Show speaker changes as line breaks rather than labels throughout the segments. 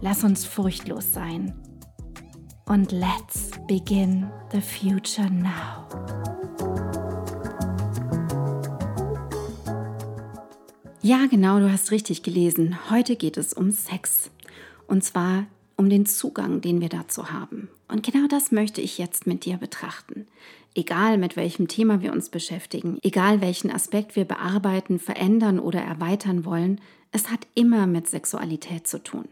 Lass uns furchtlos sein. Und let's begin the future now. Ja, genau, du hast richtig gelesen. Heute geht es um Sex. Und zwar um den Zugang, den wir dazu haben. Und genau das möchte ich jetzt mit dir betrachten. Egal mit welchem Thema wir uns beschäftigen, egal welchen Aspekt wir bearbeiten, verändern oder erweitern wollen, es hat immer mit Sexualität zu tun.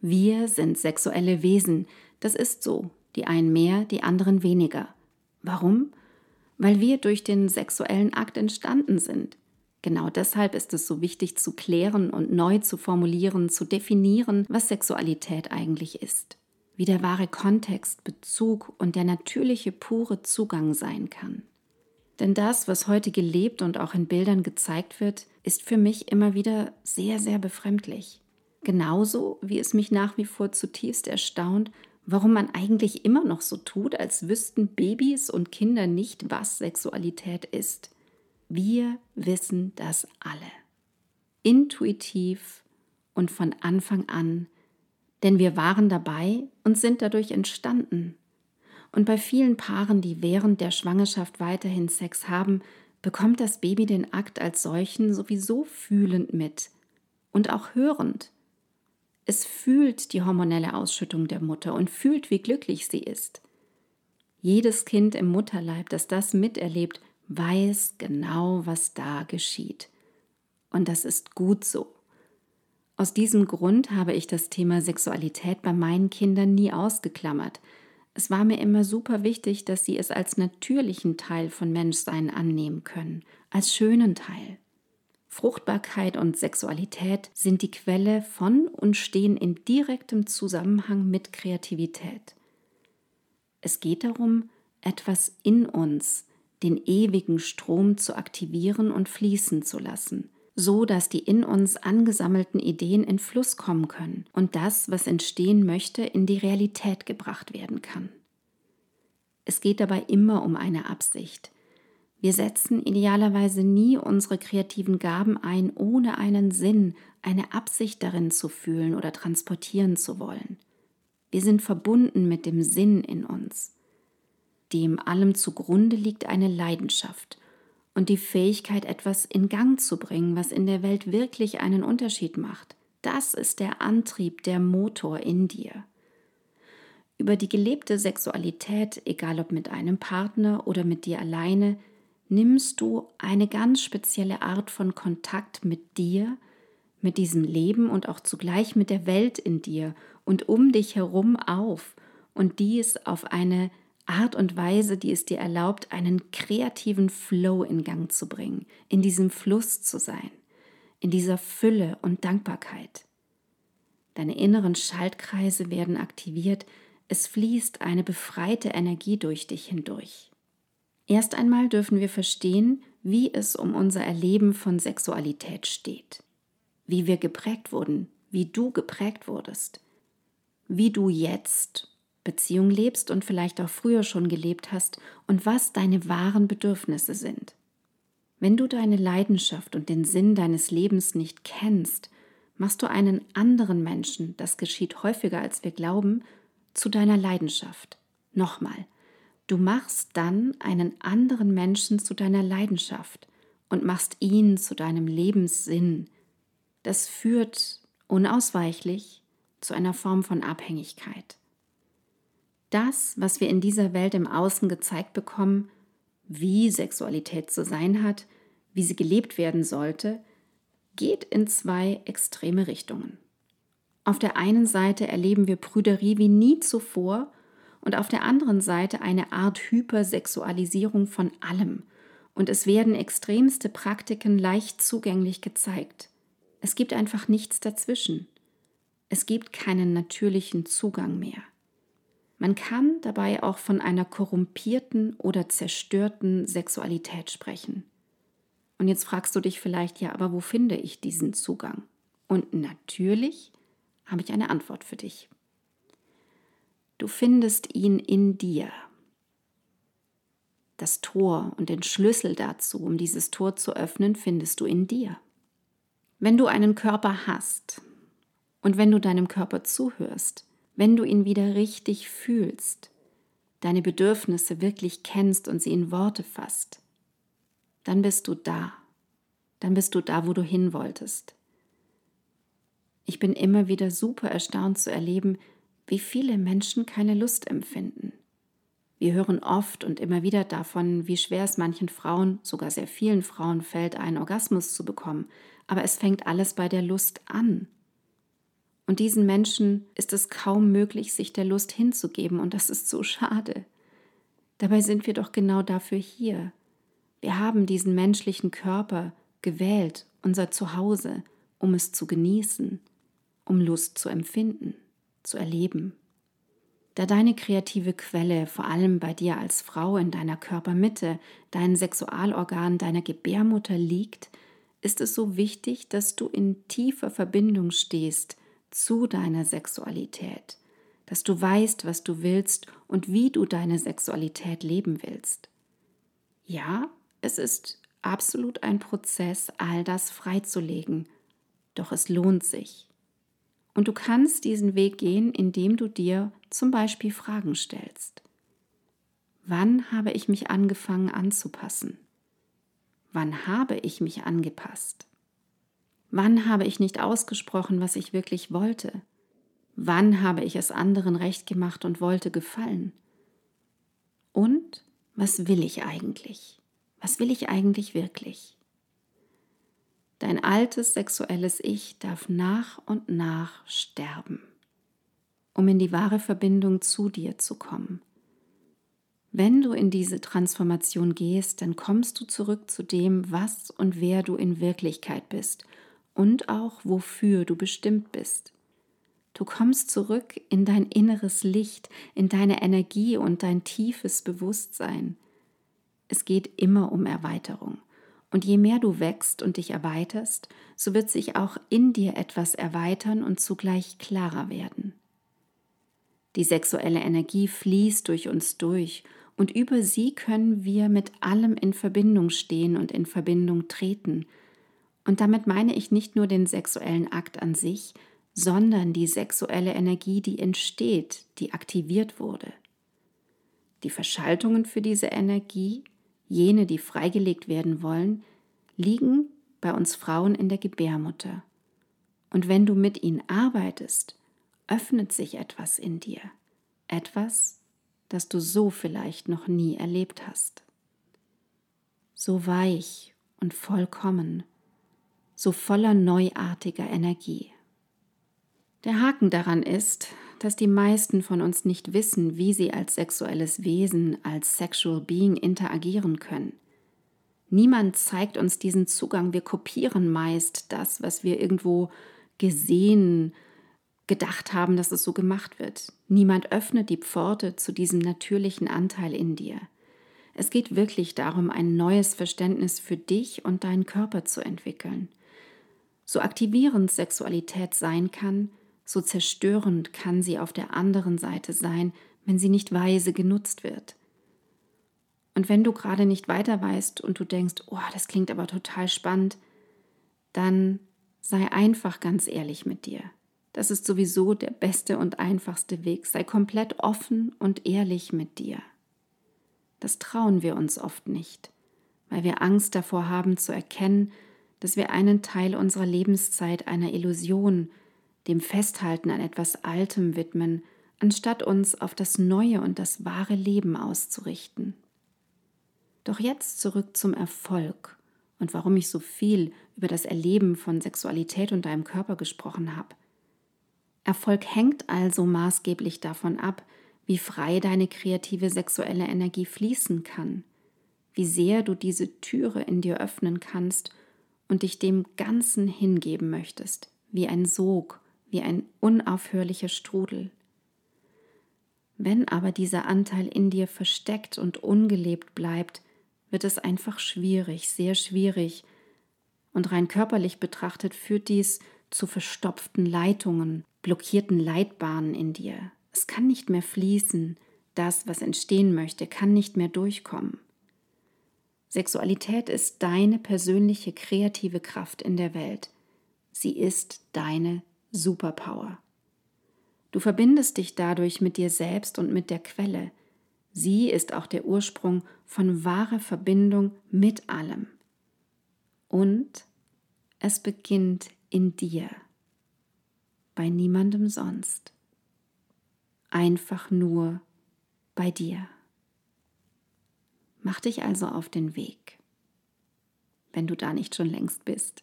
Wir sind sexuelle Wesen, das ist so, die einen mehr, die anderen weniger. Warum? Weil wir durch den sexuellen Akt entstanden sind. Genau deshalb ist es so wichtig zu klären und neu zu formulieren, zu definieren, was Sexualität eigentlich ist, wie der wahre Kontext, Bezug und der natürliche pure Zugang sein kann. Denn das, was heute gelebt und auch in Bildern gezeigt wird, ist für mich immer wieder sehr, sehr befremdlich. Genauso wie es mich nach wie vor zutiefst erstaunt, warum man eigentlich immer noch so tut, als wüssten Babys und Kinder nicht, was Sexualität ist. Wir wissen das alle. Intuitiv und von Anfang an, denn wir waren dabei und sind dadurch entstanden. Und bei vielen Paaren, die während der Schwangerschaft weiterhin Sex haben, bekommt das Baby den Akt als solchen sowieso fühlend mit und auch hörend. Es fühlt die hormonelle Ausschüttung der Mutter und fühlt, wie glücklich sie ist. Jedes Kind im Mutterleib, das das miterlebt, weiß genau, was da geschieht. Und das ist gut so. Aus diesem Grund habe ich das Thema Sexualität bei meinen Kindern nie ausgeklammert. Es war mir immer super wichtig, dass sie es als natürlichen Teil von Menschsein annehmen können, als schönen Teil. Fruchtbarkeit und Sexualität sind die Quelle von und stehen in direktem Zusammenhang mit Kreativität. Es geht darum, etwas in uns, den ewigen Strom zu aktivieren und fließen zu lassen, so dass die in uns angesammelten Ideen in Fluss kommen können und das, was entstehen möchte, in die Realität gebracht werden kann. Es geht dabei immer um eine Absicht, wir setzen idealerweise nie unsere kreativen Gaben ein, ohne einen Sinn, eine Absicht darin zu fühlen oder transportieren zu wollen. Wir sind verbunden mit dem Sinn in uns. Dem allem zugrunde liegt eine Leidenschaft und die Fähigkeit, etwas in Gang zu bringen, was in der Welt wirklich einen Unterschied macht. Das ist der Antrieb, der Motor in dir. Über die gelebte Sexualität, egal ob mit einem Partner oder mit dir alleine, nimmst du eine ganz spezielle Art von Kontakt mit dir, mit diesem Leben und auch zugleich mit der Welt in dir und um dich herum auf und dies auf eine Art und Weise, die es dir erlaubt, einen kreativen Flow in Gang zu bringen, in diesem Fluss zu sein, in dieser Fülle und Dankbarkeit. Deine inneren Schaltkreise werden aktiviert, es fließt eine befreite Energie durch dich hindurch. Erst einmal dürfen wir verstehen, wie es um unser Erleben von Sexualität steht, wie wir geprägt wurden, wie du geprägt wurdest, wie du jetzt Beziehung lebst und vielleicht auch früher schon gelebt hast und was deine wahren Bedürfnisse sind. Wenn du deine Leidenschaft und den Sinn deines Lebens nicht kennst, machst du einen anderen Menschen, das geschieht häufiger als wir glauben, zu deiner Leidenschaft. Nochmal, Du machst dann einen anderen Menschen zu deiner Leidenschaft und machst ihn zu deinem Lebenssinn. Das führt unausweichlich zu einer Form von Abhängigkeit. Das, was wir in dieser Welt im Außen gezeigt bekommen, wie Sexualität zu sein hat, wie sie gelebt werden sollte, geht in zwei extreme Richtungen. Auf der einen Seite erleben wir Prüderie wie nie zuvor und auf der anderen Seite eine Art Hypersexualisierung von allem. Und es werden extremste Praktiken leicht zugänglich gezeigt. Es gibt einfach nichts dazwischen. Es gibt keinen natürlichen Zugang mehr. Man kann dabei auch von einer korrumpierten oder zerstörten Sexualität sprechen. Und jetzt fragst du dich vielleicht, ja, aber wo finde ich diesen Zugang? Und natürlich habe ich eine Antwort für dich. Du findest ihn in dir. Das Tor und den Schlüssel dazu, um dieses Tor zu öffnen, findest du in dir. Wenn du einen Körper hast und wenn du deinem Körper zuhörst, wenn du ihn wieder richtig fühlst, deine Bedürfnisse wirklich kennst und sie in Worte fasst, dann bist du da. Dann bist du da, wo du hin wolltest. Ich bin immer wieder super erstaunt zu erleben, wie viele Menschen keine Lust empfinden. Wir hören oft und immer wieder davon, wie schwer es manchen Frauen, sogar sehr vielen Frauen fällt, einen Orgasmus zu bekommen. Aber es fängt alles bei der Lust an. Und diesen Menschen ist es kaum möglich, sich der Lust hinzugeben, und das ist so schade. Dabei sind wir doch genau dafür hier. Wir haben diesen menschlichen Körper gewählt, unser Zuhause, um es zu genießen, um Lust zu empfinden, zu erleben. Da deine kreative Quelle vor allem bei dir als Frau in deiner Körpermitte, dein Sexualorgan, deiner Gebärmutter liegt, ist es so wichtig, dass du in tiefer Verbindung stehst zu deiner Sexualität, dass du weißt, was du willst und wie du deine Sexualität leben willst. Ja, es ist absolut ein Prozess, all das freizulegen, doch es lohnt sich. Und du kannst diesen Weg gehen, indem du dir zum Beispiel Fragen stellst. Wann habe ich mich angefangen anzupassen? Wann habe ich mich angepasst? Wann habe ich nicht ausgesprochen, was ich wirklich wollte? Wann habe ich es anderen recht gemacht und wollte gefallen? Und was will ich eigentlich? Was will ich eigentlich wirklich? Dein altes sexuelles Ich darf nach und nach sterben, um in die wahre Verbindung zu dir zu kommen. Wenn du in diese Transformation gehst, dann kommst du zurück zu dem, was und wer du in Wirklichkeit bist und auch wofür du bestimmt bist. Du kommst zurück in dein inneres Licht, in deine Energie und dein tiefes Bewusstsein. Es geht immer um Erweiterung. Und je mehr du wächst und dich erweiterst, so wird sich auch in dir etwas erweitern und zugleich klarer werden. Die sexuelle Energie fließt durch uns durch und über sie können wir mit allem in Verbindung stehen und in Verbindung treten, und damit meine ich nicht nur den sexuellen Akt an sich, sondern die sexuelle Energie, die entsteht, die aktiviert wurde. Die Verschaltungen für diese Energie, jene, die freigelegt werden wollen, liegen bei uns Frauen in der Gebärmutter. Und wenn du mit ihnen arbeitest, öffnet sich etwas in dir, etwas, das du so vielleicht noch nie erlebt hast. So weich und vollkommen so voller neuartiger Energie. Der Haken daran ist, dass die meisten von uns nicht wissen, wie sie als sexuelles Wesen, als Sexual Being interagieren können. Niemand zeigt uns diesen Zugang, wir kopieren meist das, was wir irgendwo gesehen, gedacht haben, dass es so gemacht wird. Niemand öffnet die Pforte zu diesem natürlichen Anteil in dir. Es geht wirklich darum, ein neues Verständnis für dich und deinen Körper zu entwickeln. So aktivierend Sexualität sein kann, so zerstörend kann sie auf der anderen Seite sein, wenn sie nicht weise genutzt wird. Und wenn du gerade nicht weiter weißt und du denkst, oh, das klingt aber total spannend, dann sei einfach ganz ehrlich mit dir. Das ist sowieso der beste und einfachste Weg. Sei komplett offen und ehrlich mit dir. Das trauen wir uns oft nicht, weil wir Angst davor haben zu erkennen, dass wir einen Teil unserer Lebenszeit einer Illusion, dem Festhalten an etwas Altem widmen, anstatt uns auf das neue und das wahre Leben auszurichten. Doch jetzt zurück zum Erfolg und warum ich so viel über das Erleben von Sexualität und deinem Körper gesprochen habe. Erfolg hängt also maßgeblich davon ab, wie frei deine kreative sexuelle Energie fließen kann, wie sehr du diese Türe in dir öffnen kannst und dich dem Ganzen hingeben möchtest, wie ein Sog, wie ein unaufhörlicher Strudel. Wenn aber dieser Anteil in dir versteckt und ungelebt bleibt, wird es einfach schwierig, sehr schwierig. Und rein körperlich betrachtet führt dies zu verstopften Leitungen, blockierten Leitbahnen in dir. Es kann nicht mehr fließen, das, was entstehen möchte, kann nicht mehr durchkommen. Sexualität ist deine persönliche kreative Kraft in der Welt. Sie ist deine Superpower. Du verbindest dich dadurch mit dir selbst und mit der Quelle. Sie ist auch der Ursprung von wahrer Verbindung mit allem. Und es beginnt in dir, bei niemandem sonst. Einfach nur bei dir. Mach dich also auf den Weg, wenn du da nicht schon längst bist.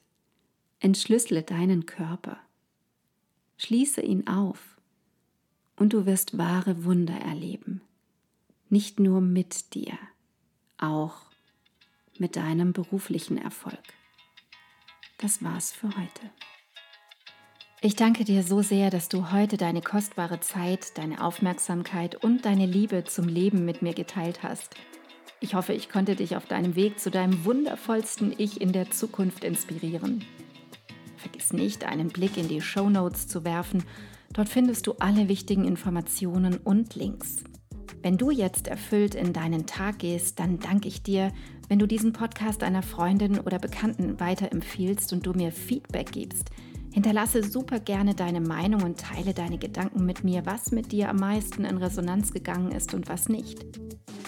Entschlüssele deinen Körper. Schließe ihn auf und du wirst wahre Wunder erleben. Nicht nur mit dir, auch mit deinem beruflichen Erfolg. Das war's für heute. Ich danke dir so sehr, dass du heute deine kostbare Zeit, deine Aufmerksamkeit und deine Liebe zum Leben mit mir geteilt hast. Ich hoffe, ich konnte dich auf deinem Weg zu deinem wundervollsten Ich in der Zukunft inspirieren. Vergiss nicht, einen Blick in die Show Notes zu werfen. Dort findest du alle wichtigen Informationen und Links. Wenn du jetzt erfüllt in deinen Tag gehst, dann danke ich dir, wenn du diesen Podcast einer Freundin oder Bekannten weiterempfiehlst und du mir Feedback gibst. Hinterlasse super gerne deine Meinung und teile deine Gedanken mit mir, was mit dir am meisten in Resonanz gegangen ist und was nicht.